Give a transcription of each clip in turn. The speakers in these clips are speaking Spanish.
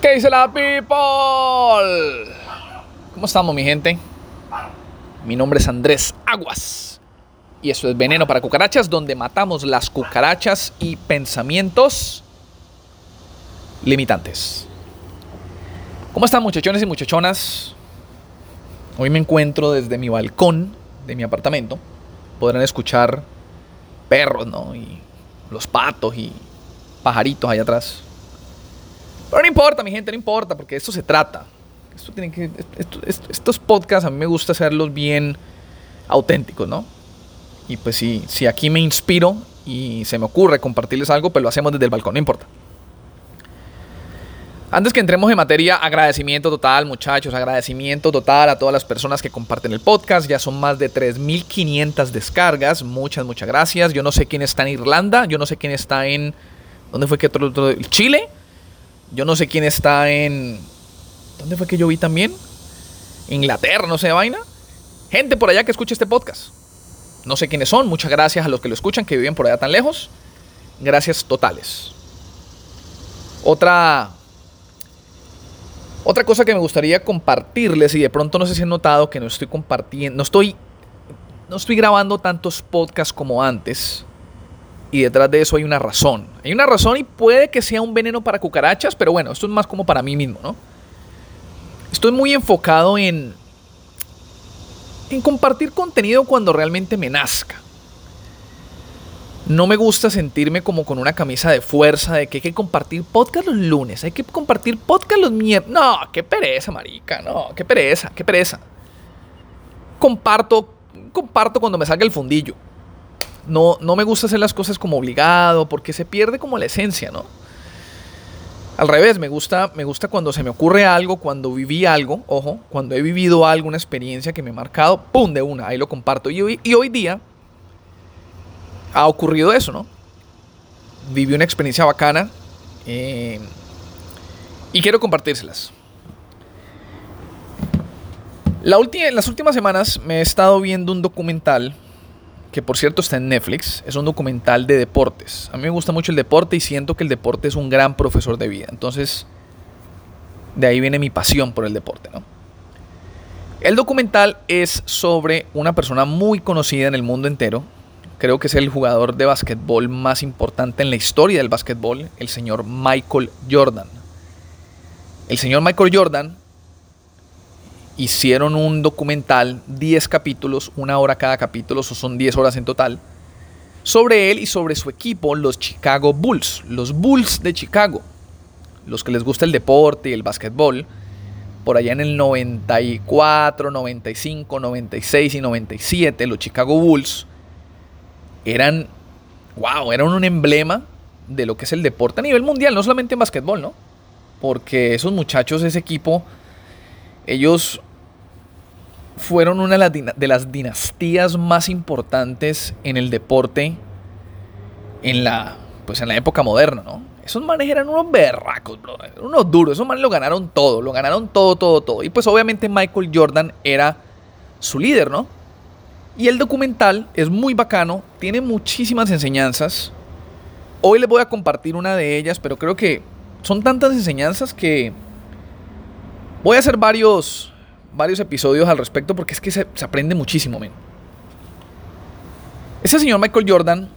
¿Qué dice la people? ¿Cómo estamos, mi gente? Mi nombre es Andrés Aguas. Y esto es Veneno para Cucarachas, donde matamos las cucarachas y pensamientos limitantes. ¿Cómo están, muchachones y muchachonas? Hoy me encuentro desde mi balcón de mi apartamento. Podrán escuchar perros, ¿no? Y los patos y pajaritos allá atrás. Pero no importa, mi gente, no importa, porque esto se trata. Esto tiene que, estos podcasts a mí me gusta hacerlos bien auténticos, ¿no? Y pues si, si aquí me inspiro y se me ocurre compartirles algo, pues lo hacemos desde el balcón, no importa. Antes que entremos en materia, agradecimiento total, muchachos, agradecimiento total a todas las personas que comparten el podcast. Ya son más de 3.500 descargas. Muchas, muchas gracias. Yo no sé quién está en Irlanda, yo no sé quién está en... ¿Dónde fue que otro, otro Chile? Yo no sé quién está en... ¿Dónde fue que yo vi también? Inglaterra, no sé, vaina. Gente por allá que escucha este podcast. No sé quiénes son. Muchas gracias a los que lo escuchan, que viven por allá tan lejos. Gracias totales. Otra... Otra cosa que me gustaría compartirles, y de pronto no sé si han notado que no estoy compartiendo, no estoy, no estoy grabando tantos podcasts como antes. Y detrás de eso hay una razón. Hay una razón y puede que sea un veneno para cucarachas, pero bueno, esto es más como para mí mismo, ¿no? Estoy muy enfocado en, en compartir contenido cuando realmente me nazca. No me gusta sentirme como con una camisa de fuerza de que hay que compartir podcast los lunes, hay que compartir podcast los miércoles. No, qué pereza, marica, no, qué pereza, qué pereza. Comparto, comparto cuando me salga el fundillo. No, no me gusta hacer las cosas como obligado, porque se pierde como la esencia, ¿no? Al revés, me gusta, me gusta cuando se me ocurre algo, cuando viví algo, ojo, cuando he vivido algo, una experiencia que me ha marcado, ¡pum! de una, ahí lo comparto. Y hoy, día ha ocurrido eso, ¿no? Viví una experiencia bacana eh, y quiero compartírselas. La las últimas semanas me he estado viendo un documental que por cierto está en Netflix, es un documental de deportes. A mí me gusta mucho el deporte y siento que el deporte es un gran profesor de vida. Entonces, de ahí viene mi pasión por el deporte. ¿no? El documental es sobre una persona muy conocida en el mundo entero. Creo que es el jugador de básquetbol más importante en la historia del básquetbol, el señor Michael Jordan. El señor Michael Jordan hicieron un documental, 10 capítulos, una hora cada capítulo, o son 10 horas en total, sobre él y sobre su equipo, los Chicago Bulls, los Bulls de Chicago, los que les gusta el deporte y el básquetbol, por allá en el 94, 95, 96 y 97, los Chicago Bulls eran, wow, eran un emblema de lo que es el deporte a nivel mundial, no solamente en básquetbol, ¿no? Porque esos muchachos, ese equipo, ellos fueron una de las dinastías más importantes en el deporte en la, pues en la época moderna, ¿no? Esos manes eran unos berracos, bro, unos duros. Esos manes lo ganaron todo, lo ganaron todo, todo, todo. Y pues obviamente Michael Jordan era su líder, ¿no? Y el documental es muy bacano, tiene muchísimas enseñanzas. Hoy les voy a compartir una de ellas, pero creo que son tantas enseñanzas que voy a hacer varios, varios episodios al respecto porque es que se, aprende muchísimo. Ese señor Michael Jordan,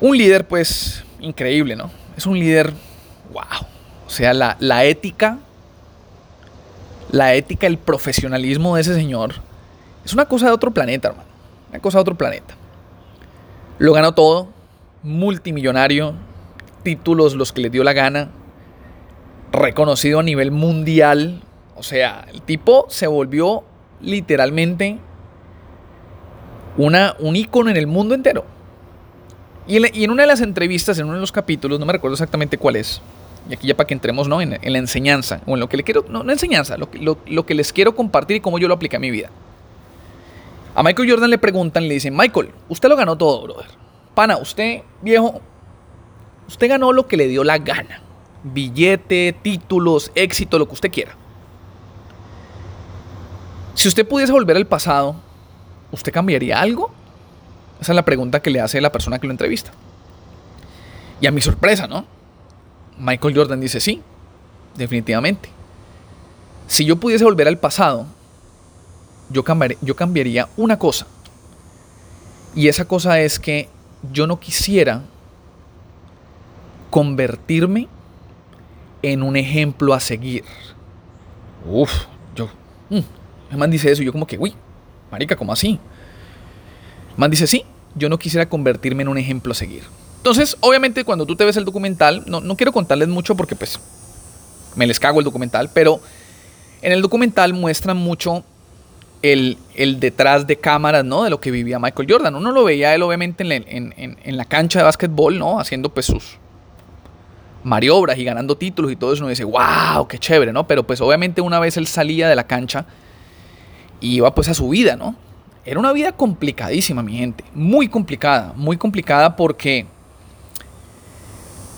un líder pues increíble, ¿no? Es un líder, wow. O sea, la, la ética, la ética, el profesionalismo de ese señor es una cosa de otro planeta, hermano. Una cosa de otro planeta. Lo ganó todo, multimillonario, títulos los que le dio la gana, reconocido a nivel mundial. O sea, el tipo se volvió literalmente una, un ícono en el mundo entero. Y en, una de las entrevistas, en uno de los capítulos, no me recuerdo exactamente cuál es, y aquí ya para que entremos ¿no? en, la enseñanza, o en lo que le quiero, no, no enseñanza, lo, que les quiero compartir y cómo yo lo apliqué a mi vida. A Michael Jordan le preguntan, le dicen, Michael, usted lo ganó todo, brother. Pana, usted, viejo, usted ganó lo que le dio la gana billete, títulos, éxito, lo que usted quiera. Si usted pudiese volver al pasado, ¿usted cambiaría algo? Esa es la pregunta que le hace la persona que lo entrevista. Y a mi sorpresa, ¿no? Michael Jordan dice sí, definitivamente. Si yo pudiese volver al pasado, yo, yo cambiaría una cosa. Y esa cosa es que yo no quisiera convertirme en un ejemplo a seguir. Uf, yo. el mm, man dice eso y yo como que, uy, marica, ¿cómo así? El man dice, sí, yo no quisiera convertirme en un ejemplo a seguir. Entonces, obviamente, cuando tú te ves el documental, no, no quiero contarles mucho porque pues me les cago el documental, pero en el documental muestran mucho el, detrás de cámaras, ¿no? De lo que vivía Michael Jordan. Uno lo veía él, obviamente, en, la cancha de básquetbol, ¿no? Haciendo pues sus maniobras y ganando títulos y todo eso. Uno dice, wow, qué chévere, ¿no? Pero pues obviamente una vez él salía de la cancha y iba pues a su vida, ¿no? Era una vida complicadísima, mi gente. Muy complicada, muy complicada porque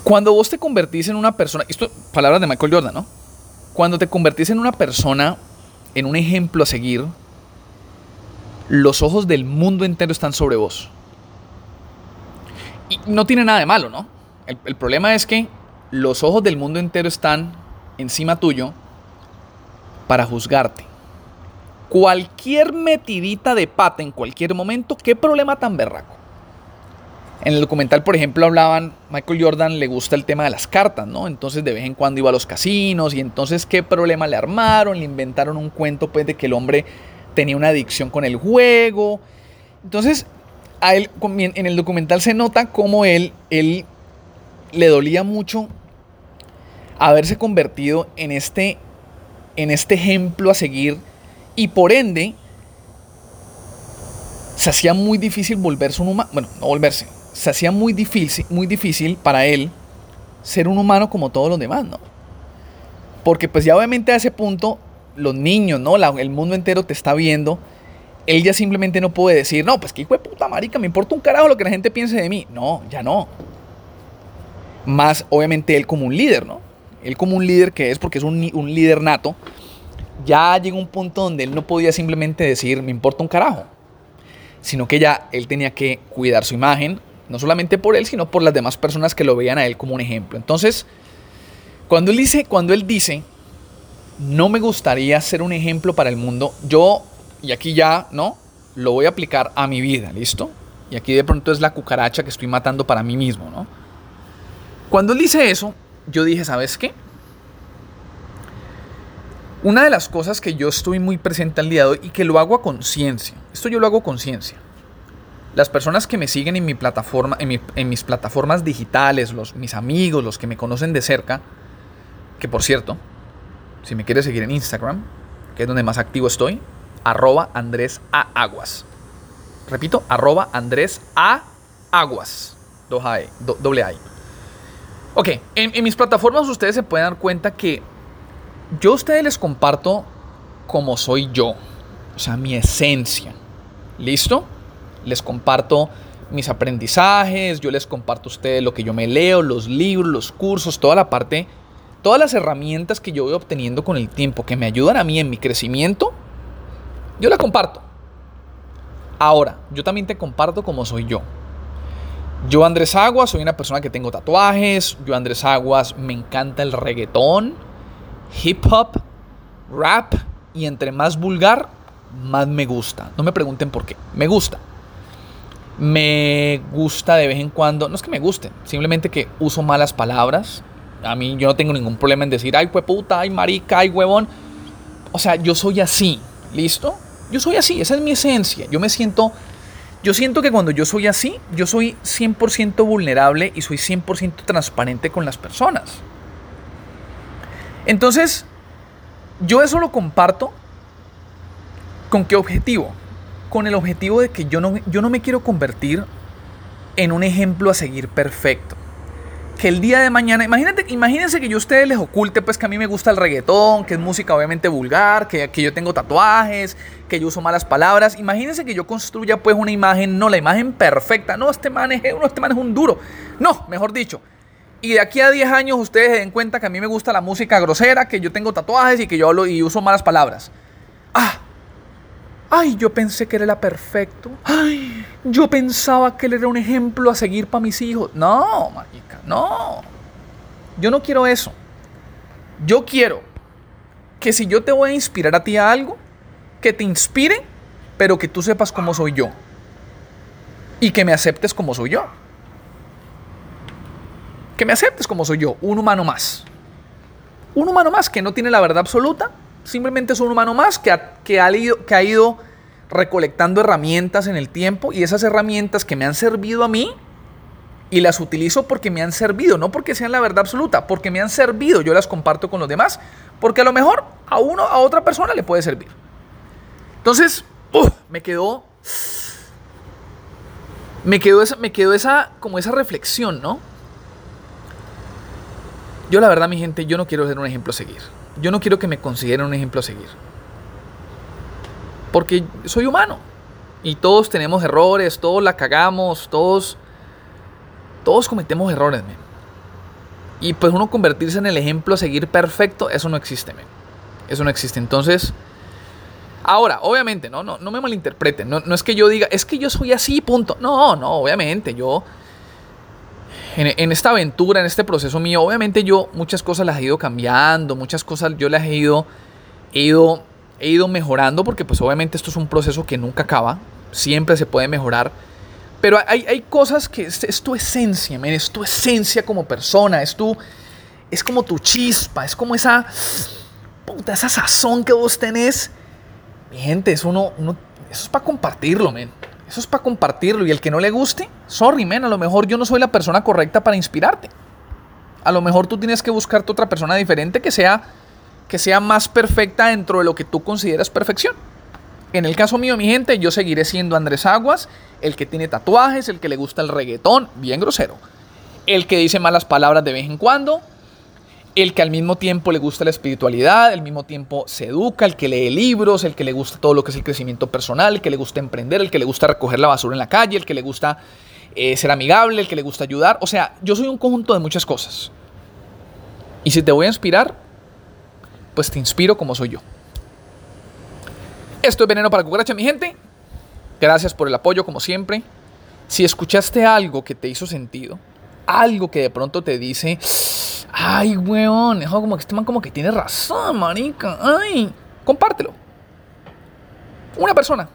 cuando vos te convertís en una persona, esto palabras de Michael Jordan, ¿no? Cuando te convertís en una persona, en un ejemplo a seguir, los ojos del mundo entero están sobre vos. Y no tiene nada de malo, ¿no? El, problema es que los ojos del mundo entero están encima tuyo para juzgarte. Cualquier metidita de pata en cualquier momento, qué problema tan berraco. En el documental, por ejemplo, hablaban, Michael Jordan le gusta el tema de las cartas, ¿no? Entonces de vez en cuando iba a los casinos y entonces qué problema le armaron, le inventaron un cuento pues de que el hombre tenía una adicción con el juego. Entonces, a él, en el documental se nota cómo él, él le dolía mucho haberse convertido en este, en este ejemplo a seguir y por ende se hacía muy difícil volverse un humano, bueno, no volverse, se hacía muy difícil, muy difícil para él ser un humano como todos los demás, ¿no? Porque pues ya obviamente a ese punto los niños, ¿no? el mundo entero te está viendo. Él ya simplemente no puede decir, no, pues que hijo de puta marica, me importa un carajo lo que la gente piense de mí. No, ya no. Más obviamente él como un líder, ¿no? Él como un líder que es porque es un, un líder nato, ya llega un punto donde él no podía simplemente decir, me importa un carajo. Sino que ya él tenía que cuidar su imagen, no solamente por él, sino por las demás personas que lo veían a él como un ejemplo. Entonces, cuando él dice, cuando él dice no me gustaría ser un ejemplo para el mundo. Yo, y aquí ya, ¿no? Lo voy a aplicar a mi vida, ¿listo? Y aquí de pronto es la cucaracha que estoy matando para mí mismo, ¿no? Cuando él dice eso, yo dije, ¿sabes qué? Una de las cosas que yo estoy muy presente al día de hoy y que lo hago a conciencia, esto yo lo hago a conciencia. Las personas que me siguen en mi plataforma, en, mis plataformas digitales, los, mis amigos, los que me conocen de cerca, que por cierto, si me quieres seguir en Instagram, que es donde más activo estoy, arroba Andrés A. Aguas. Repito, arroba Andrés A. Aguas. E, doble A. Ok, en, mis plataformas ustedes se pueden dar cuenta que yo a ustedes les comparto como soy yo. O sea, mi esencia. ¿Listo? Les comparto mis aprendizajes, yo les comparto a ustedes lo que yo me leo, los libros, los cursos, toda la parte todas las herramientas que yo voy obteniendo con el tiempo que me ayudan a mí en mi crecimiento, yo la comparto. Ahora, yo también te comparto como soy yo. Yo Andrés Aguas soy una persona que tengo tatuajes, yo Andrés Aguas me encanta el reggaetón, hip hop, rap y entre más vulgar, más me gusta. No me pregunten por qué, me gusta. Me gusta de vez en cuando, no es que me guste, simplemente que uso malas palabras, a mí yo no tengo ningún problema en decir, ay, puta, ay, marica, ay, huevón. O sea, yo soy así, ¿listo? Yo soy así, esa es mi esencia. Yo me siento, yo siento que cuando yo soy así, yo soy 100% vulnerable y soy 100% transparente con las personas. Entonces, yo eso lo comparto con qué objetivo? Con el objetivo de que yo no, yo no me quiero convertir en un ejemplo a seguir perfecto que el día de mañana, imagínate, imagínense que yo a ustedes les oculte pues que a mí me gusta el reggaetón, que es música obviamente vulgar, que, que yo tengo tatuajes, que yo uso malas palabras. Imagínense que yo construya pues una imagen, no la imagen perfecta, no, este man es, no, este man es un duro. No, mejor dicho. Y de aquí a 10 años ustedes se den cuenta que a mí me gusta la música grosera, que yo tengo tatuajes y que yo hablo y uso malas palabras. Ah, Ay, yo pensé que él era perfecto. Ay, yo pensaba que él era un ejemplo a seguir para mis hijos. No, marica, no. Yo no quiero eso. Yo quiero que si yo te voy a inspirar a ti a algo, que te inspire, pero que tú sepas cómo soy yo. Y que me aceptes como soy yo. Que me aceptes como soy yo, un humano más. Un humano más que no tiene la verdad absoluta, simplemente es un humano más que ha, que ha, ido, que ha ido recolectando herramientas en el tiempo y esas herramientas que me han servido a mí y las utilizo porque me han servido, no porque sean la verdad absoluta, porque me han servido, yo las comparto con los demás, porque a lo mejor a uno, a otra persona le puede servir. Entonces, me quedó, me quedó esa, me quedó esa, como esa reflexión, ¿no? Yo la verdad, mi gente, yo no quiero ser un ejemplo a seguir. Yo no quiero que me consideren un ejemplo a seguir. Porque soy humano. Y todos tenemos errores, todos la cagamos, todos todos cometemos errores, men. Y pues uno convertirse en el ejemplo a seguir perfecto, eso no existe, men. Eso no existe. Entonces, ahora, obviamente, no, no, no me malinterpreten. No, no es que yo diga, es que yo soy así, punto. No, no, obviamente, yo... En, esta aventura, en este proceso mío, obviamente yo muchas cosas las he ido cambiando, muchas cosas yo las he ido, he ido, he ido mejorando, porque pues obviamente esto es un proceso que nunca acaba, siempre se puede mejorar. Pero hay, cosas que es, tu esencia, man, es tu esencia como persona, es tu, es como tu chispa, es como esa, puta, esa sazón que vos tenés. Mi gente, eso, uno, eso es para compartirlo, men. Eso es para compartirlo. Y el que no le guste, sorry, men, a lo mejor yo no soy la persona correcta para inspirarte. A lo mejor tú tienes que buscarte otra persona diferente que sea, que sea más perfecta dentro de lo que tú consideras perfección. En el caso mío, mi gente, yo seguiré siendo Andrés Aguas, el que tiene tatuajes, el que le gusta el reggaetón, bien grosero, el que dice malas palabras de vez en cuando, el que al mismo tiempo le gusta la espiritualidad, al mismo tiempo se educa, el que lee libros, el que le gusta todo lo que es el crecimiento personal, el que le gusta emprender, el que le gusta recoger la basura en la calle, el que le gusta eh, ser amigable, el que le gusta ayudar. O sea, yo soy un conjunto de muchas cosas. Y si te voy a inspirar, pues te inspiro como soy yo. Esto es Veneno para Cucaracha, mi gente. Gracias por el apoyo, como siempre. Si escuchaste algo que te hizo sentido, algo que de pronto te dice, ay, weón, eso como que este man como que tiene razón, marica, ay, compártelo. Una persona.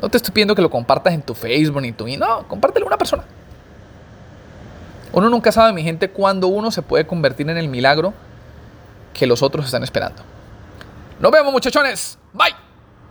No te estoy pidiendo que lo compartas en tu Facebook ni tu... No, compártelo a una persona. Uno nunca sabe, mi gente, cuándo uno se puede convertir en el milagro que los otros están esperando. Nos vemos, muchachones. Bye.